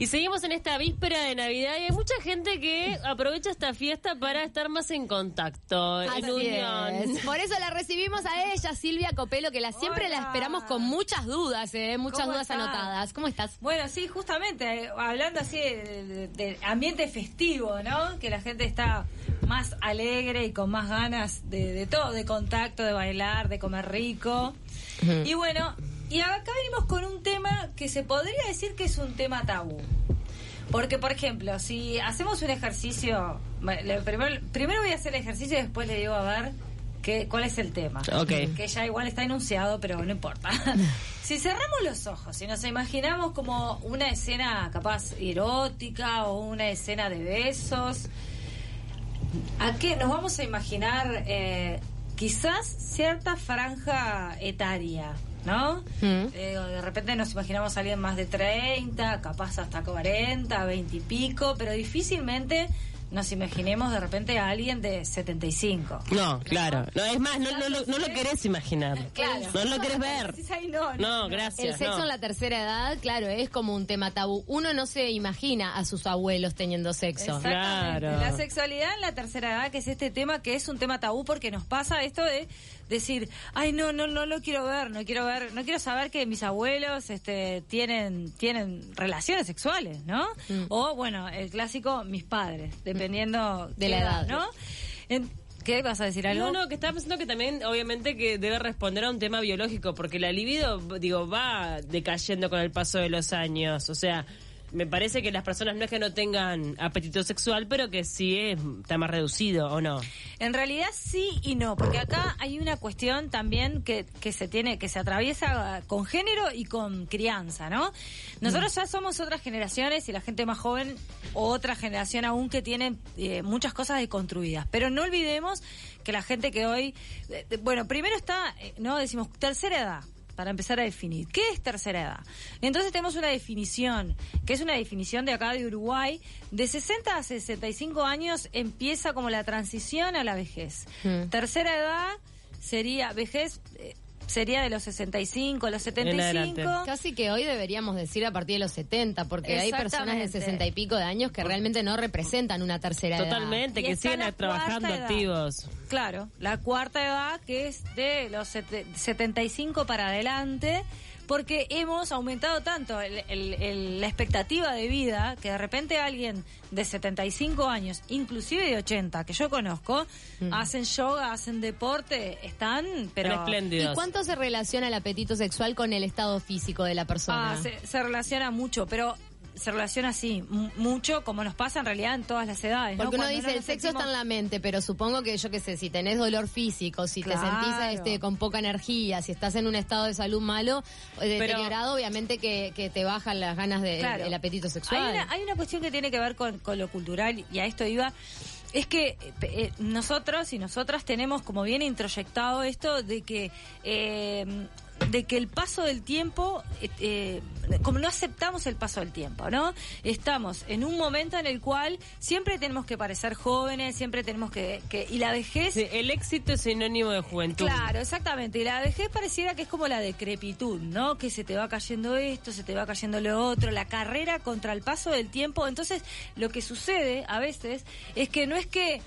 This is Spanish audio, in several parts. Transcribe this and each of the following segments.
Y seguimos en esta víspera de Navidad y hay mucha gente que aprovecha esta fiesta para estar más en contacto, en Así unión. es. Por eso la recibimos a ella, Silvia Copelo, que la siempre la esperamos con muchas dudas, ¿eh? muchas ¿Cómo dudas estás? anotadas. ¿Cómo estás? Bueno, sí, justamente, eh, hablando así de, de- de ambiente festivo, ¿no? Que la gente está más alegre y con más ganas de, de todo, de contacto, de bailar, de comer rico. Y bueno, y acá venimos con un tema que se podría decir que es un tema tabú. Porque, por ejemplo, si hacemos un ejercicio, primero, primero voy a hacer el ejercicio y después le digo a ver qué, cuál es el tema. Que ya igual está enunciado, pero no importa. si cerramos los ojos y nos imaginamos como una escena capaz erótica o una escena de besos, ¿a qué nos vamos a imaginar? eh, quizás cierta franja etaria. ¿No? Mm. Eh, de repente nos imaginamos a alguien más de 30, capaz hasta 40, 20 y pico, pero difícilmente nos imaginemos de repente a alguien de 75. No, claro. No, es más, no, no, lo- no lo querés imaginar. Claro. No lo querés ver. Decís, "Ay, no, No, El gracias. sexo no. en la tercera edad, claro, es como un tema tabú. Uno no se imagina a sus abuelos teniendo sexo. Exactamente. Claro. La sexualidad en la tercera edad, que es este tema que es un tema tabú porque nos pasa esto de decir, ay no, no, no lo quiero ver, no quiero ver, no quiero saber que mis abuelos este tienen, tienen relaciones sexuales, ¿no? Mm. O bueno, el clásico, mis padres, dependiendo De qué la edad. ¿no? En- ¿Qué vas a decir algo? No, no, que estaba pensando que también, obviamente, que debe responder a un tema biológico, porque la libido, digo, va decayendo con el paso de los años. O sea, me parece que las personas no es que no tengan apetito sexual, pero que sí es, está más reducido, ¿o no? En realidad sí y no, porque acá hay una cuestión también que, que se tiene, que se atraviesa con género y con crianza, ¿no? Nosotros ya somos otras generaciones y la gente más joven, otra generación aún que tiene eh, muchas cosas deconstruidas. Pero no olvidemos que la gente que hoy, eh, bueno, primero está, eh, ¿no? Decimos tercera edad para empezar a definir. ¿Qué es tercera edad? Entonces tenemos una definición, que es una definición de acá de Uruguay, de 60 a 65 años empieza como la transición a la vejez. Mm. Tercera edad sería, vejez eh, sería de los 65, los En adelante. 75. Casi que hoy deberíamos decir a partir de los 70, porque hay personas de Exactamente. 60 y pico de años que realmente no representan una tercera edad. Totalmente, Y que siguen trabajando activos. Claro, la cuarta edad que es de los sete- 75 para adelante, porque hemos aumentado tanto el- el- el- la expectativa de vida que de repente alguien de 75 años, inclusive de 80, que yo conozco, hacen yoga, hacen deporte, están, pero... Espléndidos. ¿Y cuánto se relaciona el apetito sexual con el estado físico de la persona? Ah, se, se relaciona mucho, pero se relaciona así, mu- mucho, como nos pasa en realidad en todas las edades. ¿no? Porque uno dice, no el sexo está en la mente, pero supongo que yo qué sé, si tenés dolor físico, si te sentís este, con poca energía, si estás en un estado de salud malo, eh, deteriorado, obviamente que, que te bajan las ganas de Claro. el apetito sexual. Hay una, hay una cuestión que tiene que ver con, con lo cultural y a esto iba. Es que eh, nosotros y nosotras tenemos como bien introyectado esto de que eh, de que el paso del tiempo, eh, eh, como no aceptamos el paso del tiempo, ¿no? Estamos en un momento en el cual siempre tenemos que parecer jóvenes, siempre tenemos que, que y la vejez Sí, el éxito es sinónimo de juventud. Claro, exactamente. Y la vejez pareciera que es como la decrepitud, ¿no? Que se te va cayendo esto, se te va cayendo lo otro, la carrera contra el paso del tiempo. Entonces, lo que sucede a veces es que no es que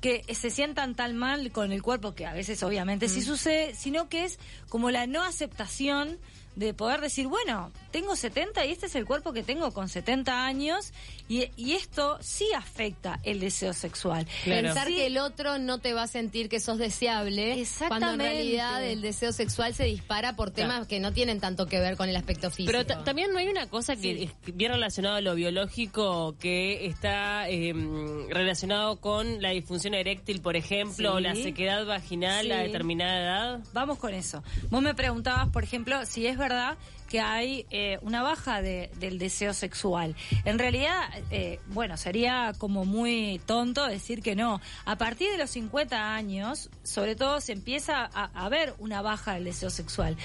que se sientan tan mal con el cuerpo, que a veces obviamente sí sucede, sino que es como la no aceptación de poder decir, bueno, tengo 70 y este es el cuerpo que tengo con 70 años y, y esto sí afecta el deseo sexual. Claro. Pensar Sí. que el otro no te va a sentir que sos deseable, cuando en realidad el deseo sexual se dispara por temas Claro. que no tienen tanto que ver con el aspecto físico. Pero ta- también no hay una cosa que es bien relacionado a lo biológico que está eh, relacionado con la disfunción eréctil, por ejemplo, Sí. o la sequedad vaginal a Sí. determinada edad. Vamos con eso. Vos me preguntabas, por ejemplo, si es verdad que hay eh, una baja de- del deseo sexual. En realidad, eh, bueno, sería como muy tonto decir que no. A partir de los 50 años, sobre todo, se empieza a, a ver una baja del deseo sexual.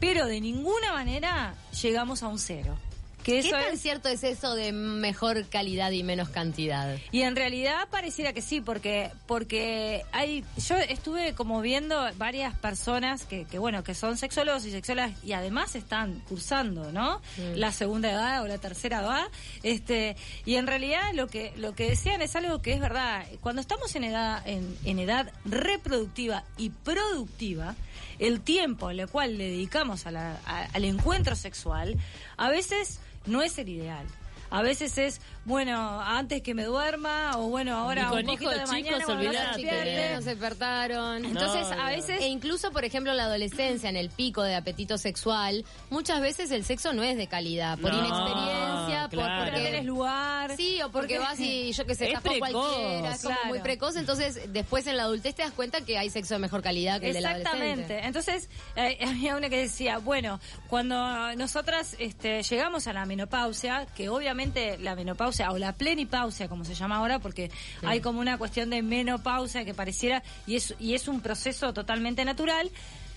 Pero de ninguna manera llegamos a un cero. Que ¿Qué tan cierto es eso de mejor calidad y menos cantidad? Y en realidad pareciera que sí, porque porque hay yo estuve como viendo varias personas que, que bueno que son sexólogos y sexólogas y además están cursando, ¿no? Mm. La segunda edad o la tercera edad, este y en realidad lo que lo que decían es algo que es verdad. Cuando estamos en edad en, en edad reproductiva y productiva, el tiempo al cual le dedicamos al encuentro sexual a veces no es el ideal. A veces es, bueno, antes que me duerma, o bueno, ahora un poquito de mañana chicos, no se despertaron. Entonces, a veces... E incluso, por ejemplo, la adolescencia, en el pico de apetito sexual, muchas veces el sexo no es de calidad, por inexperiencia, por, porque... tenés lugar. Sí, o porque, vas y, yo que sé, es cualquiera, es como muy precoz, entonces después en la adultez te das cuenta que hay sexo de mejor calidad que el de la Exactamente. Entonces, eh, había una que decía, bueno, cuando nosotras este, llegamos a la menopausia, que obviamente la menopausia o la plenipausia, como se llama ahora, porque hay como una cuestión de menopausia que pareciera, y es, y es un proceso totalmente natural.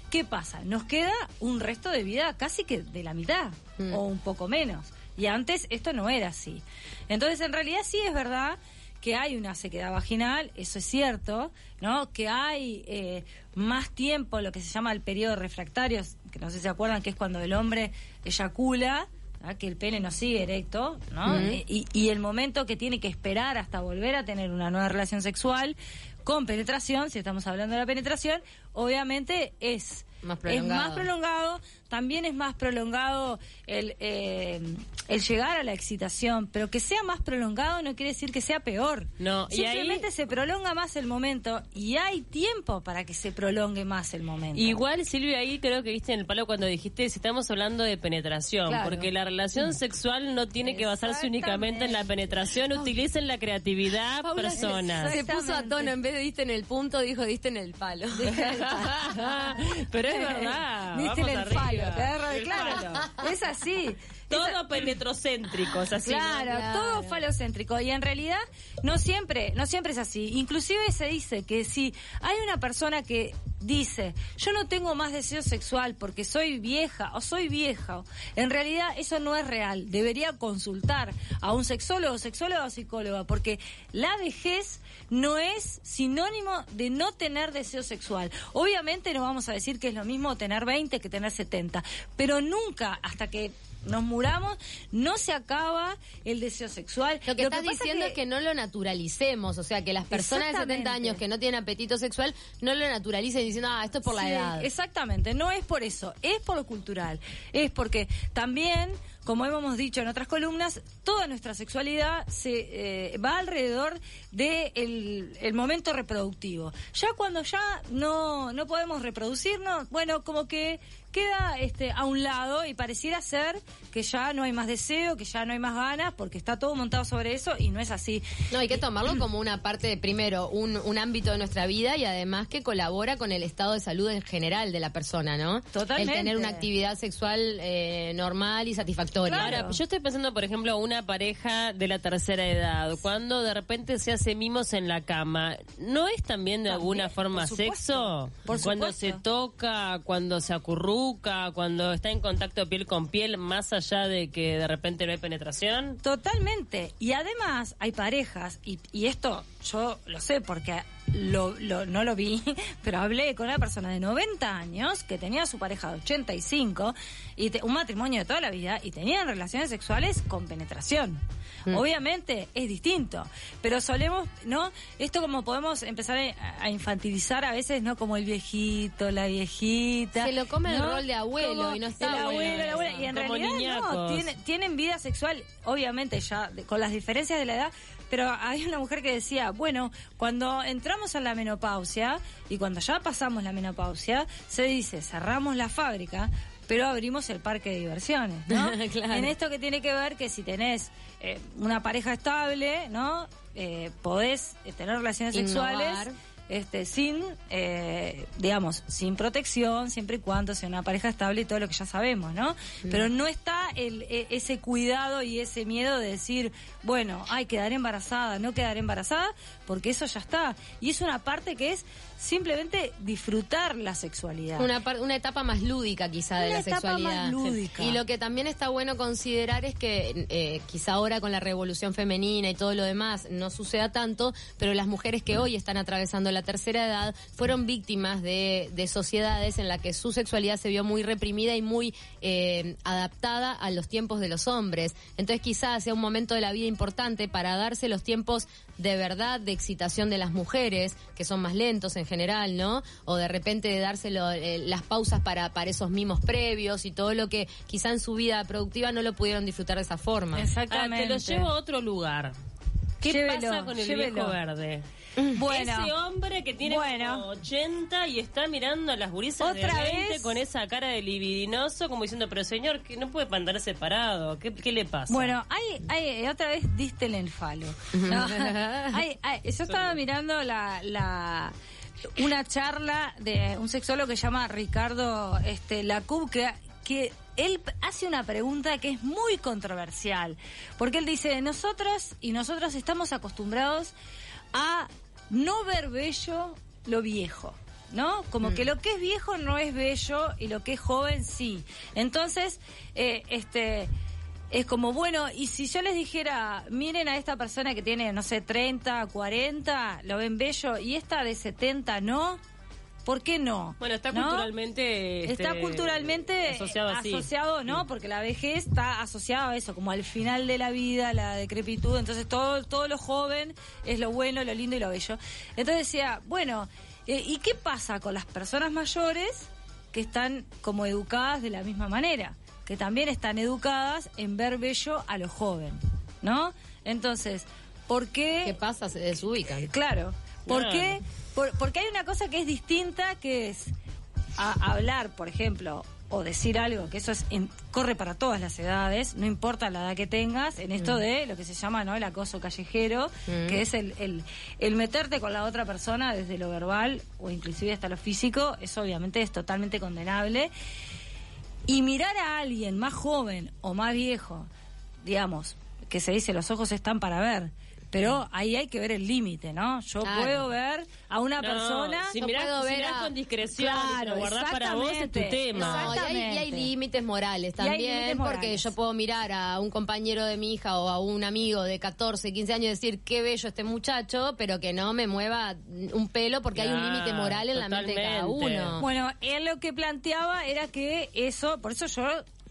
¿Qué pasa? Nos queda un resto de vida casi que de la mitad mm. o un poco menos. Y antes esto no era así. Entonces, en realidad sí es verdad que hay una sequedad vaginal, eso es cierto, ¿no? Que hay eh, más tiempo, lo que se llama el periodo refractario, que no sé si se acuerdan que es cuando el hombre eyacula, que el pene no sigue erecto, ¿no? y, y, el momento que tiene que esperar hasta volver a tener una nueva relación sexual con penetración, si estamos hablando de la penetración, obviamente es es más prolongado, también es más prolongado el, eh, el llegar a la excitación, pero que sea más prolongado no quiere decir que sea peor. No, Simplemente se prolonga más el momento y hay tiempo para que se prolongue más el momento. Igual, Silvia, ahí creo que viste en el palo cuando dijiste si estamos hablando de penetración, porque la relación sexual no tiene que basarse únicamente en la penetración, utilicen la creatividad personas. Se puso a tono, en vez de diste en el punto, dijo diste en el palo. pero es verdad. Diste en el palo. Claro, es así. Todo penetrocéntrico, es así. Claro, todo falocéntrico. Y en realidad no siempre, no siempre es así. Inclusive se dice que si hay una persona que dice, yo no tengo más deseo sexual porque soy vieja o soy vieja, en realidad eso no es real. Debería consultar a un sexólogo, sexóloga o psicóloga, porque la vejez no es sinónimo de no tener deseo sexual. Obviamente no vamos a decir que es lo mismo tener 20 que tener 70, pero nunca hasta que nos muramos, no se acaba el deseo sexual. Lo que estás diciendo es que... no lo naturalicemos, o sea, que las personas de 70 años que no tienen apetito sexual no lo naturalicen diciendo, ah, esto es por la edad. Exactamente, no es por eso, es por lo cultural, es porque también como hemos dicho en otras columnas, toda nuestra sexualidad se eh, va alrededor del de el momento reproductivo. Ya cuando ya no, no podemos reproducirnos, bueno, como que queda este, a un lado y pareciera ser que ya no hay más deseo, que ya no hay más ganas, porque está todo montado sobre eso y no es así. No, hay que tomarlo como una parte, de, primero, un, un ámbito de nuestra vida y además que colabora con el estado de salud en general de la persona, ¿no? Totalmente. El tener una actividad sexual eh, normal y satisfactoria. Ahora, yo estoy pensando, por ejemplo, una pareja de la tercera edad, cuando de repente se hace mimos en la cama, ¿no es también de alguna forma sexo? cuando se toca, cuando se acurruca cuando está en contacto piel con piel, más allá de que de repente no hay penetración? Totalmente. Y además hay parejas, y, y esto yo lo sé porque lo, no lo vi, pero hablé con una persona de 90 años que tenía a su pareja de 85 y un matrimonio de toda la vida y tenían relaciones sexuales con penetración. Mm. Obviamente es distinto, pero solemos, ¿no? Esto como podemos empezar a, infantilizar a veces, ¿no? Como el viejito, la viejita. Se lo come el rol de abuelo y no está el abuelo, la abuela. Y en realidad no, tienen, tienen vida sexual, obviamente ya con las diferencias de la edad, pero hay una mujer que decía, bueno, cuando entramos a la menopausia y cuando ya pasamos la menopausia, se dice, cerramos la fábrica, pero abrimos el parque de diversiones, ¿no? En esto que tiene que ver que si tenés eh, una pareja estable, ¿no? Eh, podés eh, tener relaciones sexuales este, sin, eh, digamos, sin protección, siempre y cuando sea una pareja estable y todo lo que ya sabemos, ¿no? Pero no está el, e, ese cuidado y ese miedo de decir, bueno, ay, quedaré embarazada, no quedaré embarazada, porque eso ya está. Y es una parte que es simplemente disfrutar la sexualidad. Una, una etapa más lúdica quizá de una la etapa sexualidad. Más lúdica. Y lo que también está bueno considerar es que eh, quizá ahora con la revolución femenina y todo lo demás no suceda tanto, pero las mujeres que hoy están atravesando la tercera edad fueron víctimas de, de sociedades en las que su sexualidad se vio muy reprimida y muy eh, adaptada a los tiempos de los hombres. Entonces quizás sea un momento de la vida importante para darse los tiempos de verdad de excitación de las mujeres, que son más lentos en general, ¿no? O de repente de dárselo eh, las pausas para, para esos mimos previos y todo lo que quizá en su vida productiva no lo pudieron disfrutar de esa forma. Exactamente. Ah, te lo llevo a otro lugar. ¿Qué Llévelo, pasa con el llévelo. viejo verde? Bueno, Ese hombre que tiene Bueno. como 80 y está mirando a las gurisas Otra de 20 vez. con esa cara de libidinoso como diciendo, pero señor, que no puede pantar separado. ¿Qué, ¿Qué le pasa? Bueno, hay, hay, otra vez diste el falo. No, hay- hay- yo estaba mirando la, la una charla de un sexólogo que se llama Ricardo este, Lacub, que, que él hace una pregunta que es muy controversial, porque él dice, nosotros y nosotros estamos acostumbrados a no ver bello lo viejo. ¿No? Como que lo que es viejo no es bello y lo que es joven sí. Entonces, eh, este, es como, bueno, y si yo les dijera, miren a esta persona que tiene, no sé, 30, 40, lo ven bello, y esta de 70 no, ¿por qué no? Bueno, está ¿No? culturalmente... Está este, culturalmente asociado así. asociado, ¿no? Porque la vejez está asociada a eso, como al final de la vida, la decrepitud. Entonces todo, todo lo joven es lo bueno, lo lindo y lo bello. Entonces decía, bueno, eh, ¿y qué pasa con las personas mayores que están como educadas de la misma manera? Que también están educadas en ver bello a lo joven, ¿no? Entonces, ¿por qué? ¿Qué pasa? Se desubican. Claro. ¿Por qué? Por- porque hay una cosa que es distinta, que es a- hablar, por ejemplo, o decir algo, que eso es en- corre para todas las edades, no importa la edad que tengas, en esto de lo que se llama no el acoso callejero, Mm. que es el, el, el meterte con la otra persona desde lo verbal o inclusive hasta lo físico, eso obviamente es totalmente condenable. Y mirar a alguien más joven o más viejo, digamos, que se dice los ojos están para ver, pero ahí hay que ver el límite, ¿no? Yo Claro. puedo ver a una No, persona... si mirás, puedo si ver mirás a- con discreción, Claro, lo guardás para vos, es tu exactamente. tema. No, y hay, y hay Exactamente. límites morales también, límites porque morales. yo puedo mirar a un compañero de mi hija o a un amigo de 14, 15 años y decir qué bello este muchacho, pero que no me mueva un pelo porque hay un límite moral en la mente de cada uno. Bueno, él lo que planteaba era que eso, por eso yo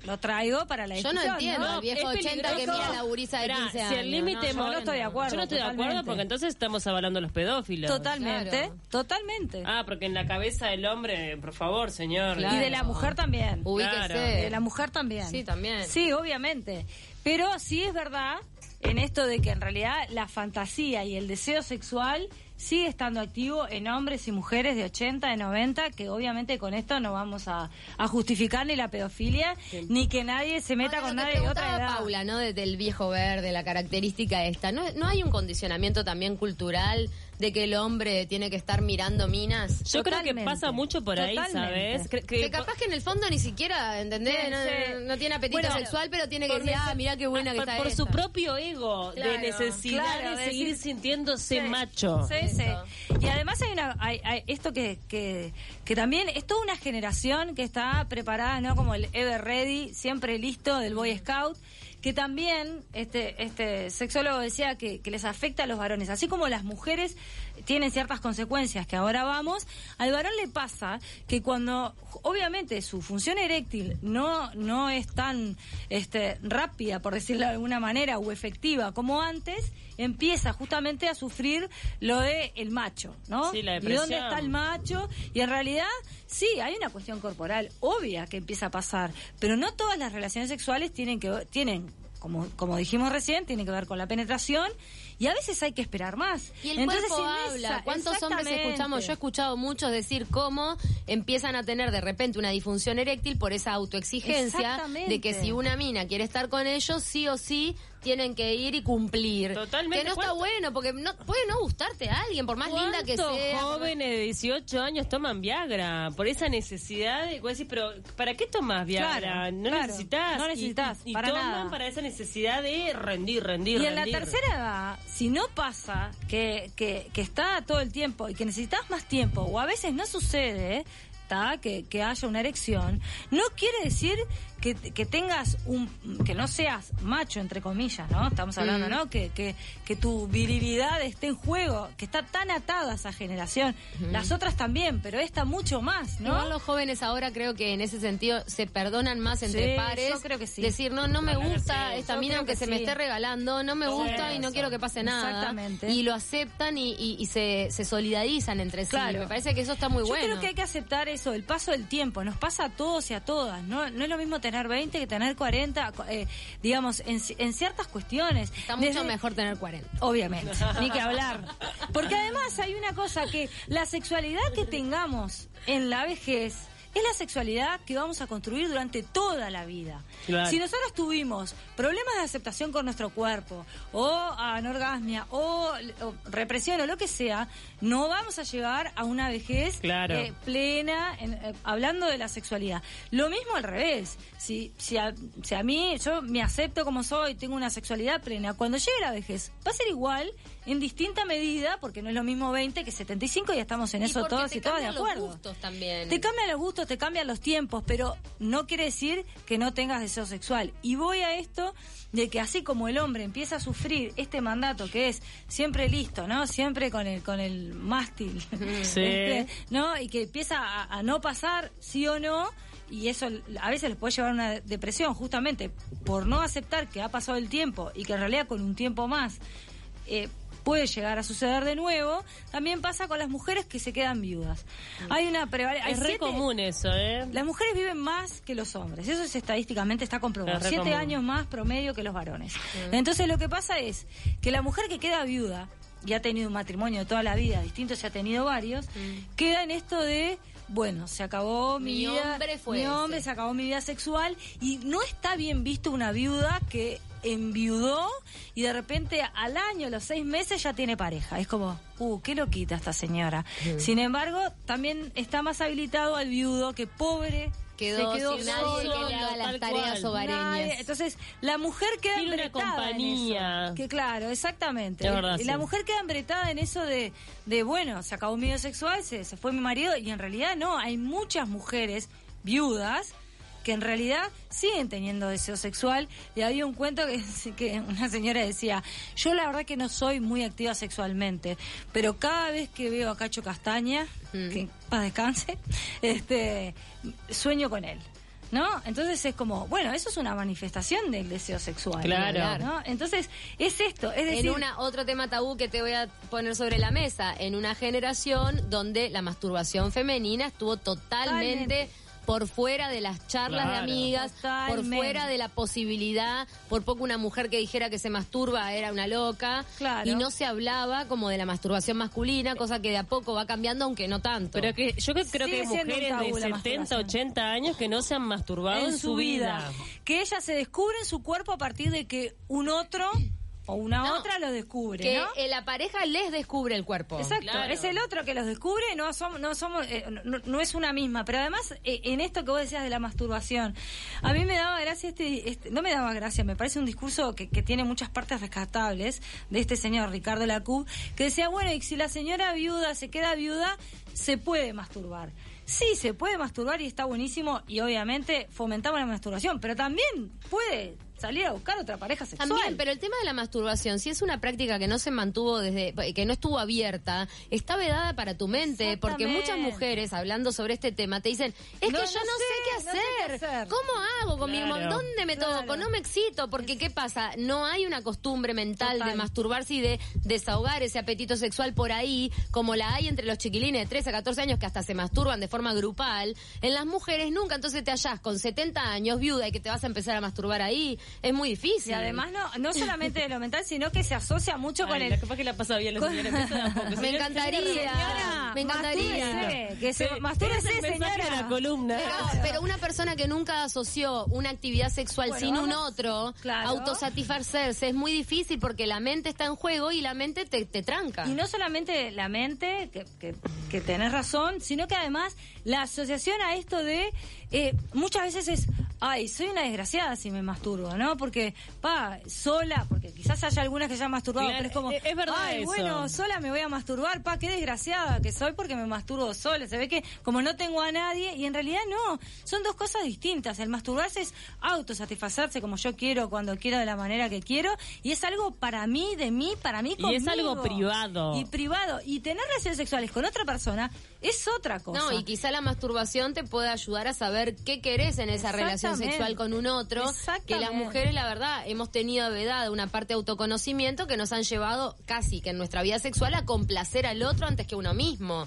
lo traigo para la Yo no discusión. entiendo No, al viejo es 80 que mira la gurisa de Esperá, 15 si el límite no, yo no estoy de acuerdo. Yo no estoy de acuerdo porque entonces estamos avalando a los pedófilos. Totalmente, Claro. totalmente. Ah, porque en la cabeza del hombre, por favor, señor. Claro. Y de la mujer también. Ubíquese. Claro. De la mujer también. Sí, también. Sí, obviamente. Pero sí es verdad en esto de que en realidad la fantasía y el deseo sexual sigue estando activo en hombres y mujeres de 80, de 90, que obviamente con esto no vamos a, a justificar ni la pedofilia, ni que nadie se meta con nadie de otra edad. Paula, ¿no? Desde el viejo verde, la característica esta. ¿No, ¿No hay un condicionamiento también cultural de que el hombre tiene que estar mirando minas? Yo creo que pasa mucho por ahí, Totalmente. ¿sabes? Que capaz que en el fondo ni siquiera, ¿entendés? Sí, no, tiene apetito Bueno, sexual, pero tiene que decir, ah, mirá qué buena que por, está por su propio ego Claro, de necesidad claro, de seguir sintiéndose Sí, macho. Sí, sí. Y además hay una, hay, hay esto que, que, que también es toda una generación que está preparada, ¿no? Como el Ever Ready, siempre listo del Boy Scout, que también este, este sexólogo decía que, les afecta a los varones, así como las mujeres tienen ciertas consecuencias que ahora vamos, al varón le pasa que cuando obviamente su función eréctil no, no es tan este, rápida, por decirlo de alguna manera, o efectiva como antes, empieza justamente a sufrir lo de el macho, ¿no? Sí, la ¿Y dónde depresión. está el macho? Y en realidad, sí, hay una cuestión corporal obvia que empieza a pasar, pero no todas las relaciones sexuales tienen que tienen como, como dijimos recién, tiene que ver con la penetración y a veces hay que esperar más. Y el Entonces, cuerpo habla. esa- ¿Cuántos hombres escuchamos? Yo he escuchado muchos decir cómo empiezan a tener de repente una disfunción eréctil por esa autoexigencia de que si una mina quiere estar con ellos, sí o sí tienen que ir y cumplir. Totalmente. Que no está ¿Cuánto- bueno, porque no, puede no gustarte a alguien, por más linda que ¿Cuántos sea. jóvenes de 18 años toman Viagra? Por esa necesidad de decís, pero ¿para qué tomas Viagra? Claro, no claro, necesitas. no necesitas, y, y para toman nada. para esa necesidad de rendir, rendir, Y en la tercera edad, si no pasa que, que, que está todo el tiempo y que necesitas más tiempo, o a veces no sucede, ¿tá? Que, que haya una erección, no quiere decir que, que tengas un. que no seas macho, entre comillas, ¿no? Estamos hablando, Mm. ¿no? Que, que, que tu virilidad esté en juego, que está tan atada a esa generación. Las otras también, pero esta mucho más, ¿no? Igual los jóvenes ahora creo que en ese sentido se perdonan más entre Sí, pares. yo creo que sí. Decir, no, no me gusta sí. esta Yo mina aunque que se me esté regalando, no me gusta y no eso. quiero que pase nada. Exactamente. Y lo aceptan y, y- y se, se solidarizan entre sí. Claro. Me parece que eso está muy Yo bueno. creo que hay que aceptar eso, el paso del tiempo. Nos pasa a todos y a todas. No, no es lo mismo tener 20 que tener 40, eh, digamos, en, en ciertas cuestiones. Está mucho Desde- mejor tener 40. Obviamente, ni que hablar. Porque además hay una cosa que la sexualidad que tengamos en la vejez es la sexualidad que vamos a construir durante toda la vida. Claro. Si nosotros tuvimos problemas de aceptación con nuestro cuerpo, o anorgasmia, o, o represión, o lo que sea, no vamos a llegar a una vejez Claro. eh, plena, en- eh, hablando de la sexualidad. Lo mismo al revés. Si, si, a, si a mí, yo me acepto como soy, tengo una sexualidad plena, cuando llegue la vejez, va a ser igual en distinta medida, porque no es lo mismo 20 que 75 y estamos en Y eso todos y todas de cambian los acuerdo. gustos también. Te cambian los gustos, te cambian los tiempos, pero no quiere decir que no tengas deseo sexual. Y voy a esto de que así como el hombre empieza a sufrir este mandato que es siempre listo, ¿no? Siempre con el con el mástil, Sí. Este, ¿no? Y que empieza a, a no pasar sí o no y eso a veces les puede llevar a una depresión justamente por no aceptar que ha pasado el tiempo y que en realidad con un tiempo más eh, puede llegar a suceder de nuevo, también pasa con las mujeres que se quedan viudas. Hay una prevalencia... Es re común eso, ¿eh? Las mujeres viven más que los hombres, eso es estadísticamente está comprobado. Es Siete común. años más promedio que los varones. Entonces lo que pasa es que la mujer que queda viuda y ha tenido un matrimonio toda la vida, distinto se ha tenido varios, queda en esto de bueno, se acabó mi, Mi vida, hombre fue mi hombre, ese. se acabó mi vida sexual y no está bien visto una viuda que enviudó y de repente al año, a los seis meses ya tiene pareja. Es como, uh, qué loquita esta señora. Sin embargo, también está más habilitado al viudo que pobre Quedó, se quedó sin nadie solo, que le haga las tareas cual. hogareñas. Nadie. Entonces, la mujer queda Tiene una embretada en compañía. eso. Que claro, exactamente. Verdad, y la sí. mujer queda embretada en eso de, de bueno, se acabó mi vida sexual, se, se fue mi marido, y en realidad no, hay muchas mujeres viudas que en realidad siguen teniendo deseo sexual. Y había un cuento que, que una señora decía, yo la verdad que no soy muy activa sexualmente, pero cada vez que veo a Cacho Castaña, Mm. que paz descanse, este, sueño con él. ¿No? Entonces es como, bueno, eso es una manifestación del deseo sexual. Claro. ¿no? Entonces, es esto, es decir, en una otro tema tabú que te voy a poner sobre la mesa, en una generación donde la masturbación femenina estuvo totalmente, Totalmente. Por fuera de las charlas de amigas, por fuera de la posibilidad, por poco una mujer que dijera que se masturba era una loca, Claro. y no se hablaba como de la masturbación masculina, cosa que de a poco va cambiando, aunque no tanto. Pero que yo que creo que hay mujeres de 70, masturbación. 80 años que no se han masturbado en su vida. Que ella se descubre en su cuerpo a partir de que un otro o una No, otra lo descubre, que ¿no? eh, la pareja les descubre el cuerpo. Exacto, Claro. es el otro que los descubre, no somos, no somos, eh, no, no es una misma, pero además eh, en esto que vos decías de la masturbación, a mí me daba gracia este, este- no me daba gracia, me parece un discurso que, que tiene muchas partes rescatables de este señor Ricardo Lacub, que decía, bueno, y si la señora viuda se queda viuda, se puede masturbar. Sí, se puede masturbar y está buenísimo y obviamente fomentamos la masturbación, pero también puede salir a buscar otra pareja sexual. También, pero el tema de la masturbación, si es una práctica que no se mantuvo desde, que no estuvo abierta, está vedada para tu mente, porque muchas mujeres hablando sobre este tema te dicen, es No, que yo no no, sé, sé, qué no sé hacer. qué hacer. ¿Cómo hago con mi Claro. mon- ¿Dónde me Claro. toco? No me excito, porque ¿qué pasa? No hay una costumbre mental Total. de masturbarse y de desahogar ese apetito sexual por ahí, como la hay entre los chiquilines de 13 a 14 años que hasta se masturban de forma grupal. En las mujeres nunca, entonces te hallás con 70 años viuda y que te vas a empezar a masturbar ahí. Es muy difícil. Y además no, no solamente de lo mental, sino que se asocia mucho con el... la capaz que la pasa bien la señora. poco. Me Señora, encantaría. Señora, Me encantaría. que se Sí, mastúrbese, ese es el mensaje señora. de la columna. Pero, pero una persona que nunca asoció una actividad sexual Bueno, sin un otro, Claro. autosatisfacerse es muy difícil porque la mente está en juego y la mente te, te tranca. Y no solamente la mente, que, que, que tenés razón, sino que además la asociación a esto de eh, muchas veces es, ay, soy una desgraciada si me masturbo, ¿no? Porque, pa, sola, porque quizás haya algunas que ya han masturbado, Claro, pero es como, es- es verdad ay, eso. bueno, sola me voy a masturbar, pa, qué desgraciada que soy porque me masturbo sola. Se ve que como no tengo a nadie, y en realidad no, son dos cosas distintas. El masturbarse es autosatisfacerse como yo quiero, cuando quiero, de la manera que quiero, y es algo para mí, de mí, para mí, Y es conmigo. algo privado. Y privado. Y tener relaciones sexuales con otra persona es otra cosa. No, y quizá la masturbación te puede ayudar a saber qué querés en esa relación sexual con un otro. Que las mujeres, la verdad, hemos tenido vedada una parte autoconocimiento que nos han llevado casi que en nuestra vida sexual a complacer al otro antes que uno mismo.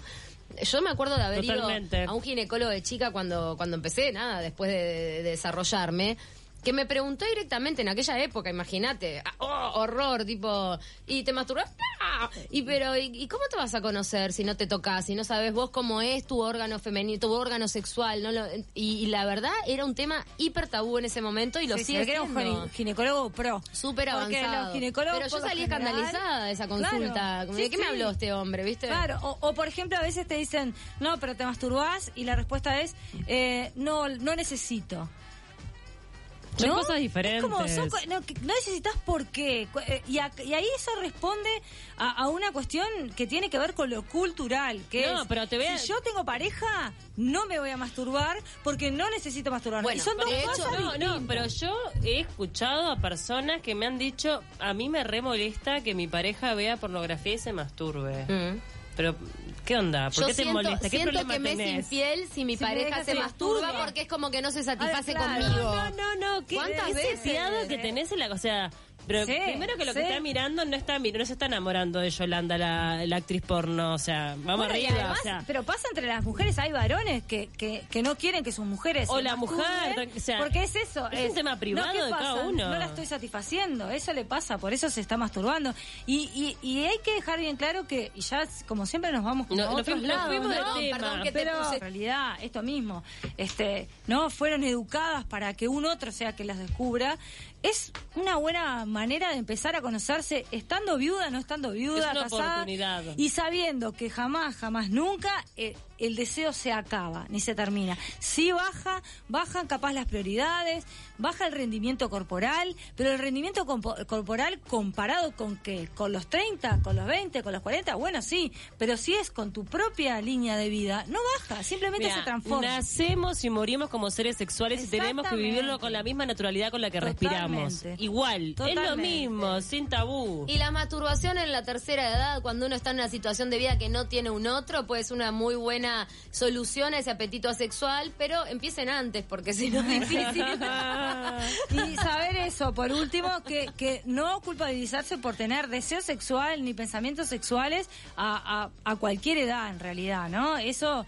Yo me acuerdo de haber Totalmente. ido a un ginecólogo de chica cuando, cuando empecé, nada, después de, de- de desarrollarme, que me preguntó directamente en aquella época, imagínate, ah, oh, horror, tipo, ¿y te masturbas? ¡Ah! Y pero, ¿y, y cómo te vas a conocer si no te tocas, si no sabes vos cómo es tu órgano femenino, tu órgano sexual? no lo- y, y la verdad era un tema hiper tabú en ese momento y lo Sí, sí, sigue era un ginecólogo pro. Súper avanzado. los ginecólogos Pero yo salí general- escandalizada de esa consulta. Claro, ¿De sí, qué me habló este hombre, viste? Claro, o, o, por ejemplo a veces te dicen, no, pero te masturbás y la respuesta es, eh, no, no necesito. Son ¿No? cosas diferentes. Es como, son co- no, no necesitas por qué. Eh, Y, a- y ahí eso responde a, a una cuestión que tiene que ver con lo cultural. Que No, es, pero te voy a- si yo tengo pareja, no me voy a masturbar porque no necesito masturbarme. Bueno, y son dos hecho, cosas No, no, distintas. pero yo he escuchado a personas que me han dicho, a mí me re molesta que mi pareja vea pornografía y se masturbe. Mm. Pero, ¿qué onda? ¿Por Yo qué te siento, molesta? ¿Qué siento problema que me es infiel si mi Si mi pareja pareja se se masturba masturba. porque es como que no se satisface Ah, claro. conmigo. No, no, no. ¿qué, ¿Cuántas veces? que tenés en la... O sea... Pero Sí, primero que lo que está mirando no está no se está enamorando de Yolanda, la, la actriz porno. O sea, vamos Bueno, arriba. además, o sea, pero pasa entre las mujeres, hay varones que, que, que no quieren que sus mujeres O la mujer, o sea, porque es eso. es un tema privado no, ¿qué de cada uno. No la estoy satisfaciendo, eso le pasa, por eso se está masturbando. Y, y, y hay que dejar bien claro que, y ya como siempre nos vamos No, a otros fuimos- lados, ¿no? tema. Perdón que te pero puse- en realidad esto mismo este no fueron educadas para que un otro sea que las descubra es una buena manera de empezar a conocerse estando viuda no estando viuda Es una casada oportunidad. y sabiendo que jamás jamás nunca eh, el deseo se acaba ni se termina sí baja bajan capaz las prioridades baja el rendimiento corporal pero el rendimiento corporal comparado con qué con los 30 con los 20 con los 40 bueno sí pero si es con tu propia línea de vida no baja simplemente mira, se transforma nacemos y morimos como seres sexuales y tenemos que vivirlo con la misma naturalidad con la que respiramos. Totalmente. Igual, es lo Totalmente. mismo, sin tabú. Y la masturbación en la tercera edad, cuando uno está en una situación de vida que no tiene un otro, pues es una muy buena solución a ese apetito asexual, pero empiecen antes, porque si no es difícil. Y saber eso, por último, que, que no culpabilizarse por tener deseo sexual ni pensamientos sexuales a, a, a cualquier edad, en realidad, ¿no? Eso,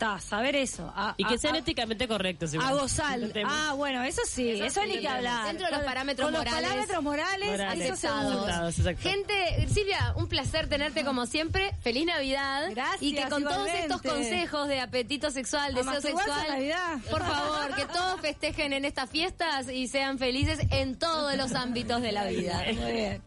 está, saber eso. A, y que a- sean a- éticamente correctos. igual. A gozar. Entendemos. Ah, bueno, eso sí, eso, sí, ni que hablar. dentro de los parámetros con morales. los parámetros morales, Morales. eso. Aceptados. Gente, Silvia, un placer tenerte como siempre. Feliz Navidad. Gracias, Y que con todos estos consejos de apetito sexual, deseo sexual, Navidad. por favor, que todos festejen en estas fiestas y sean felices en todos los ámbitos de la vida. Muy bien.